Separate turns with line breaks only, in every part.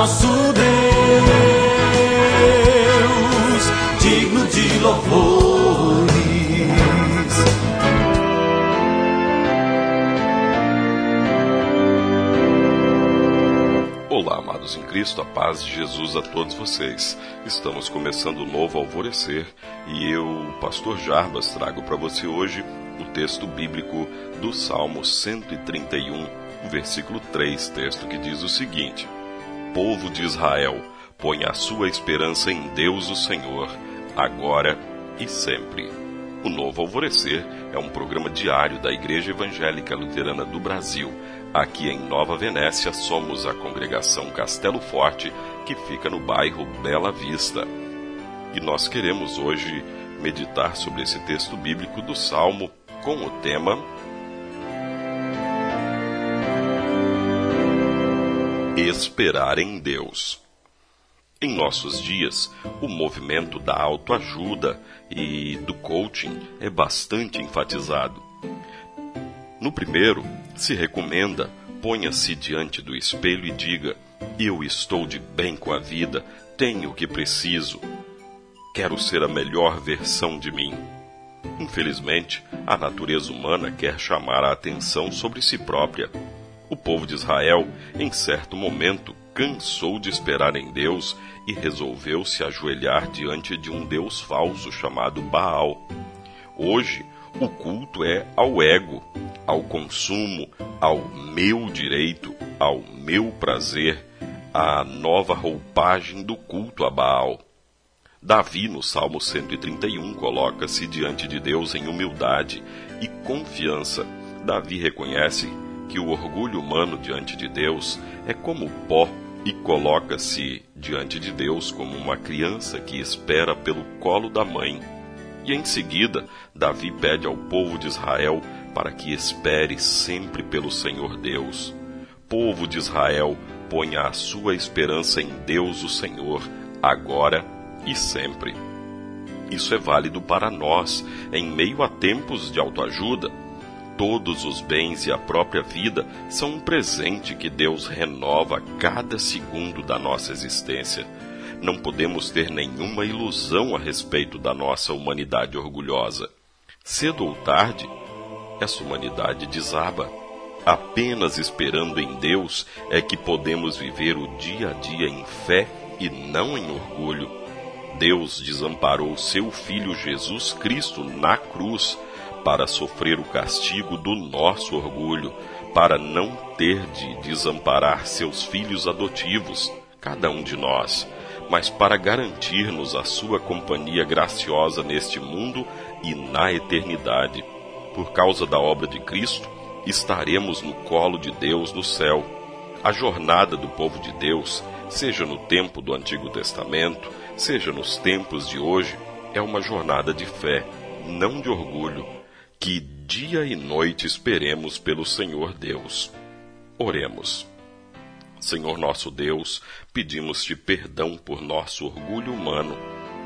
nosso Deus, digno de louvores.
Olá, amados em Cristo, a paz de Jesus a todos vocês. Estamos começando o novo alvorecer e eu, pastor Jarbas, trago para você hoje o texto bíblico do Salmo 131, versículo 3, texto que diz o seguinte: Povo de Israel, põe a sua esperança em Deus o Senhor, agora e sempre. O Novo Alvorecer é um programa diário da Igreja Evangélica Luterana do Brasil. Aqui em Nova Venécia somos a congregação Castelo Forte, que fica no bairro Bela Vista. E nós queremos hoje meditar sobre esse texto bíblico do Salmo com o tema Esperar em Deus. Em nossos dias, o movimento da autoajuda e do coaching é bastante enfatizado. No primeiro, se recomenda: ponha-se diante do espelho e diga: Eu estou de bem com a vida, tenho o que preciso. Quero ser a melhor versão de mim. Infelizmente, a natureza humana quer chamar a atenção sobre si própria. O povo de Israel, em certo momento, cansou de esperar em Deus e resolveu se ajoelhar diante de um Deus falso chamado Baal. Hoje, o culto é ao ego, ao consumo, ao meu direito, ao meu prazer, a nova roupagem do culto a Baal. Davi, no Salmo 131, coloca-se diante de Deus em humildade e confiança. Davi reconhece que o orgulho humano diante de Deus é como pó e coloca-se diante de Deus como uma criança que espera pelo colo da mãe. E em seguida, Davi pede ao povo de Israel para que espere sempre pelo Senhor Deus. Povo de Israel, ponha a sua esperança em Deus o Senhor, agora e sempre. Isso é válido para nós em meio a tempos de autoajuda todos os bens e a própria vida são um presente que Deus renova a cada segundo da nossa existência. Não podemos ter nenhuma ilusão a respeito da nossa humanidade orgulhosa. Cedo ou tarde, essa humanidade desaba. Apenas esperando em Deus é que podemos viver o dia a dia em fé e não em orgulho. Deus desamparou seu Filho Jesus Cristo na cruz para sofrer o castigo do nosso orgulho, para não ter de desamparar seus filhos adotivos, cada um de nós, mas para garantir-nos a sua companhia graciosa neste mundo e na eternidade. Por causa da obra de Cristo, estaremos no colo de Deus no céu. A jornada do povo de Deus, seja no tempo do Antigo Testamento, seja nos tempos de hoje, é uma jornada de fé, não de orgulho, que dia e noite esperemos pelo Senhor Deus. Oremos. Senhor nosso Deus, pedimos-te perdão por nosso orgulho humano,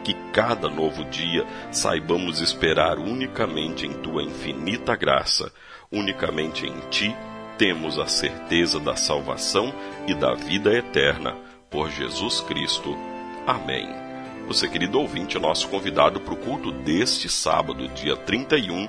que cada novo dia saibamos esperar unicamente em tua infinita graça, unicamente em ti temos a certeza da salvação e da vida eterna, por Jesus Cristo. Amém. Você, querido ouvinte, é nosso convidado para o culto deste sábado, dia 31